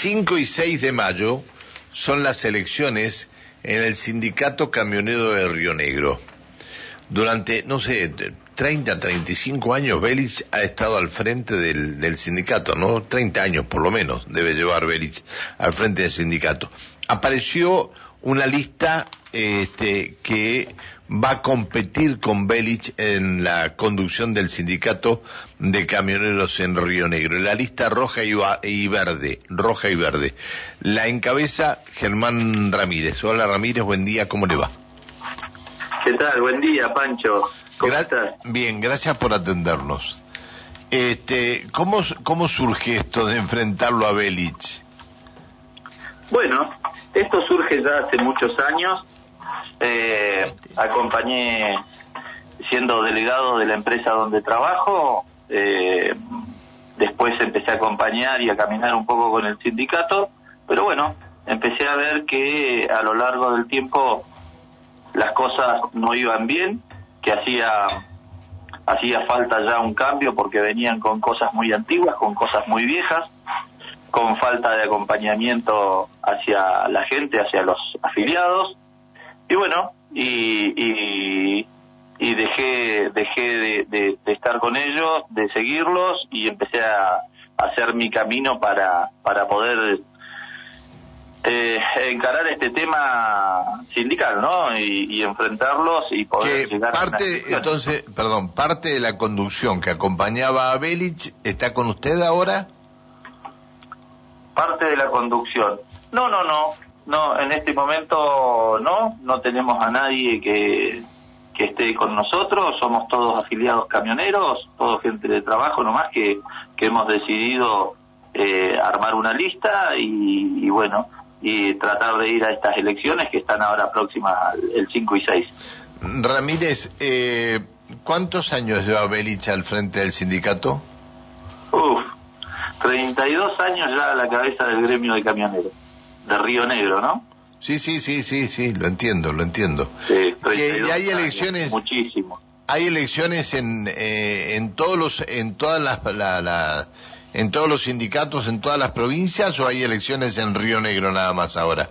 5 y 6 de mayo son las elecciones en el sindicato camionero de Río Negro. Durante, no sé, 30, 35 años, Belich ha estado al frente del, del, sindicato, ¿no? 30 años por lo menos debe llevar Belich al frente del sindicato. Apareció una lista este, que va a competir con Belich en la conducción del sindicato de camioneros en Río Negro. La lista roja y, verde, roja y verde. La encabeza Germán Ramírez. Hola Ramírez, buen día, ¿cómo le va? ¿Qué tal? Buen día, Pancho. ¿Cómo estás? Bien, gracias por atendernos. Este, ¿cómo, ¿Cómo surge esto de enfrentarlo a Belich? Bueno, esto surge ya hace muchos años. Eh, acompañé siendo delegado de la empresa donde trabajo, eh, después empecé a acompañar y a caminar un poco con el sindicato, pero bueno, empecé a ver que a lo largo del tiempo las cosas no iban bien, que hacía hacía falta ya un cambio porque venían con cosas muy antiguas, con cosas muy viejas, con falta de acompañamiento hacia la gente, hacia los afiliados, y bueno, y, y, dejé, dejé de, estar con ellos, de seguirlos y empecé a, hacer mi camino para, para poder eh, encarar este tema sindical, ¿no? Y, enfrentarlos y poder llegar parte, a entonces, perdón, parte de la conducción que acompañaba a Belich está con usted ahora. Parte de la conducción. No, no, no. No, en este momento no, no tenemos a nadie que, que esté con nosotros, somos todos afiliados camioneros, todos gente de trabajo nomás que, que hemos decidido eh, armar una lista y, bueno, y tratar de ir a estas elecciones que están ahora próximas el 5 y 6. Ramírez, eh, ¿cuántos años lleva Belich al frente del sindicato? Uf, 32 años ya a la cabeza del gremio de camioneros de Río Negro, ¿no? Sí, sí, sí, sí, sí, lo entiendo, lo entiendo. Sí, y hay elecciones, muchísimo. Hay elecciones en, eh, en todos los, en todas las, la, en todos los sindicatos, en todas las provincias, o hay elecciones en Río Negro nada más ahora.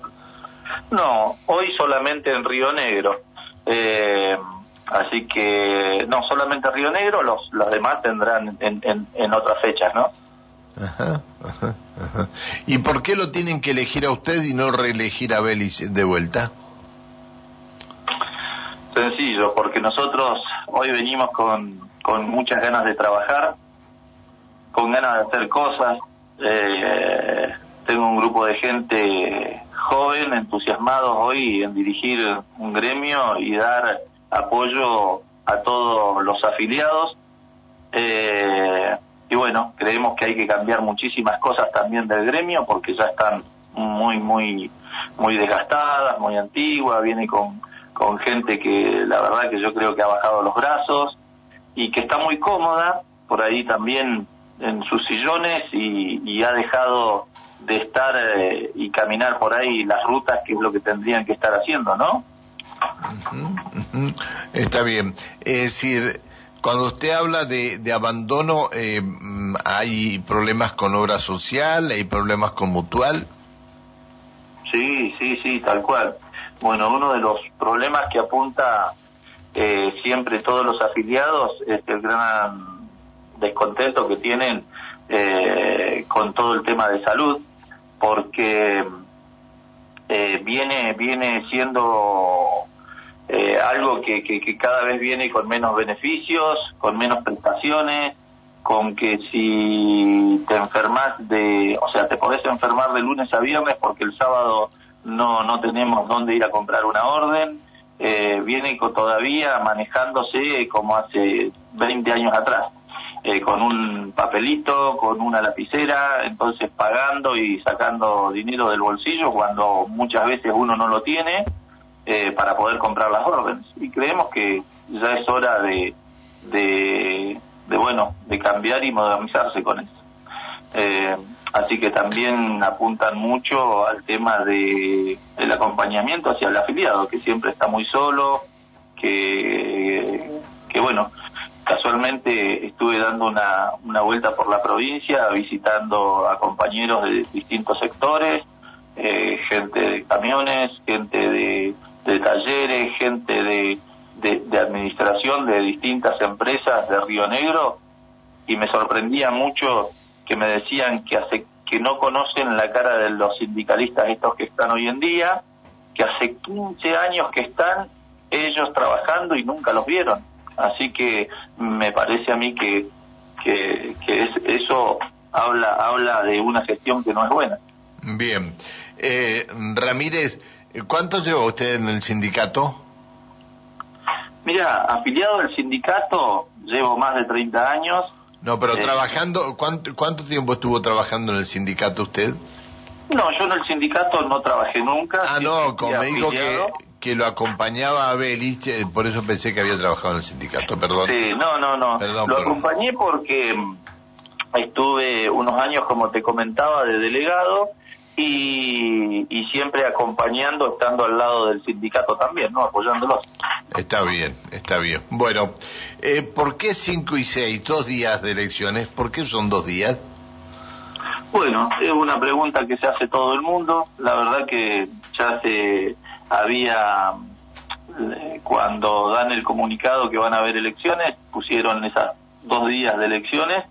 No, hoy solamente en Río Negro. Eh, así que no solamente Río Negro, los, los demás tendrán en, en, en otras fechas, ¿no? Ajá, ajá, ajá. ¿Y por qué lo tienen que elegir a usted y no reelegir a Belis de vuelta? Sencillo, porque nosotros hoy venimos con, con muchas ganas de trabajar, con ganas de hacer cosas. Eh, tengo un grupo de gente joven, entusiasmados hoy en dirigir un gremio y dar apoyo a todos los afiliados. Eh, y bueno, creemos que hay que cambiar muchísimas cosas también del gremio porque ya están muy, muy, muy desgastadas, muy antiguas, viene con, con gente que la verdad que yo creo que ha bajado los brazos y que está muy cómoda por ahí también en sus sillones y, ha dejado de estar eh, y caminar por ahí las rutas que es lo que tendrían que estar haciendo, ¿no? Está bien. Es decir, cuando usted habla de, abandono, eh, ¿hay problemas con obra social? ¿Hay problemas con mutual? Sí, sí, sí, tal cual. Bueno, uno de los problemas que apunta eh, siempre todos los afiliados es el gran descontento que tienen eh, con todo el tema de salud, porque viene viene siendo eh, algo que, que, cada vez viene con menos beneficios, con menos prestaciones, con que si te enfermas de, o sea, te podés enfermar de lunes a viernes porque el sábado no, no tenemos dónde ir a comprar una orden, eh, viene todavía manejándose como hace 20 años atrás. Eh, con un papelito, con una lapicera, entonces pagando y sacando dinero del bolsillo cuando muchas veces uno no lo tiene eh, para poder comprar las órdenes. Y creemos que ya es hora de, de, bueno, de cambiar y modernizarse con eso. Eh, así que también apuntan mucho al tema de, del acompañamiento hacia el afiliado, que siempre está muy solo, que, que bueno, casualmente estuve dando una, una vuelta por la provincia, visitando a compañeros de distintos sectores, eh, gente de camiones, gente de, talleres, gente de, de, administración de distintas empresas de Río Negro y me sorprendía mucho que me decían que hace que no conocen la cara de los sindicalistas estos que están hoy en día, que hace 15 años que están ellos trabajando y nunca los vieron. Así que me parece a mí que, que, es, eso habla, habla de una gestión que no es buena. Bien. Eh, Ramírez, ¿cuánto lleva usted en el sindicato? Mira, afiliado al sindicato llevo más de 30 años. No, pero eh, trabajando, ¿cuánto, ¿cuánto tiempo estuvo trabajando en el sindicato usted? No, yo en el sindicato no trabajé nunca. Ah, no, como me dijo que, que lo acompañaba a Belich, eh, por eso pensé que había trabajado en el sindicato, perdón. Sí, no, no, no. lo acompañé porque mm, estuve unos años, como te comentaba, de delegado y, y, siempre acompañando, estando al lado del sindicato también, ¿no? Apoyándolos. Está bien, está bien. Bueno, eh, ¿por qué 5 y 6, dos días de elecciones? ¿Por qué son dos días? Bueno, es una pregunta que se hace todo el mundo. La verdad que ya se había, eh, cuando dan el comunicado que van a haber elecciones, pusieron esas dos días de elecciones.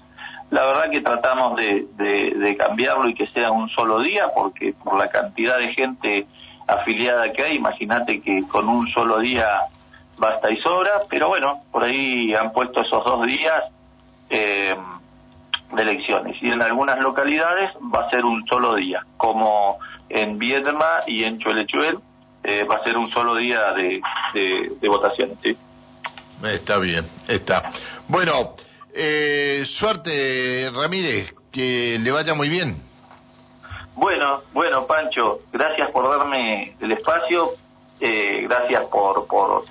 La verdad que tratamos de, de, cambiarlo y que sea un solo día, porque por la cantidad de gente afiliada que hay, imagínate que con un solo día basta y sobra, pero bueno, por ahí han puesto esos dos días. Eh, de elecciones y en algunas localidades va a ser un solo día, como en Viedma y en Chuelechuel eh, va a ser un solo día de, votaciones. Está bien, está. Bueno, eh, suerte Ramírez, que le vaya muy bien. Bueno, bueno Pancho, gracias por darme el espacio, eh, gracias por, por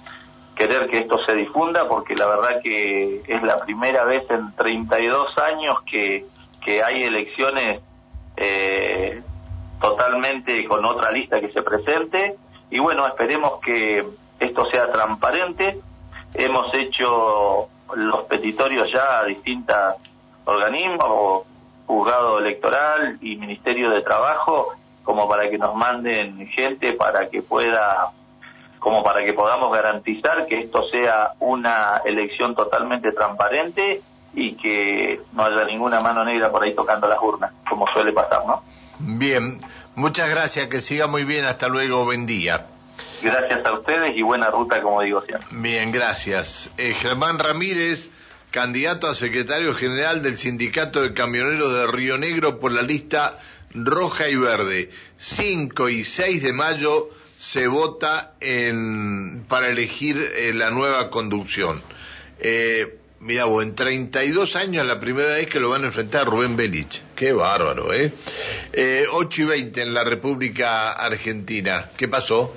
querer que esto se difunda porque la verdad que es la primera vez en 32 años que, que hay elecciones eh, totalmente con otra lista que se presente y bueno, esperemos que esto sea transparente. Hemos hecho los petitorios ya a distintos organismos, juzgado electoral y Ministerio de Trabajo, como para que nos manden gente para que pueda como para que podamos garantizar que esto sea una elección totalmente transparente y que no haya ninguna mano negra por ahí tocando las urnas, como suele pasar, ¿no? Bien, muchas gracias, que siga muy bien, hasta luego, buen día. Gracias a ustedes y buena ruta, como digo siempre. Bien, gracias. Eh, Germán Ramírez, candidato a secretario general del Sindicato de Camioneros de Río Negro por la lista roja y verde. 5 y 6 de mayo se vota en, para elegir eh, la nueva conducción. Eh, mira vos, en 32 años la primera vez que lo van a enfrentar Rubén Belich. Qué bárbaro, ¿eh? eh 8 y 20 en la República Argentina. ¿Qué pasó?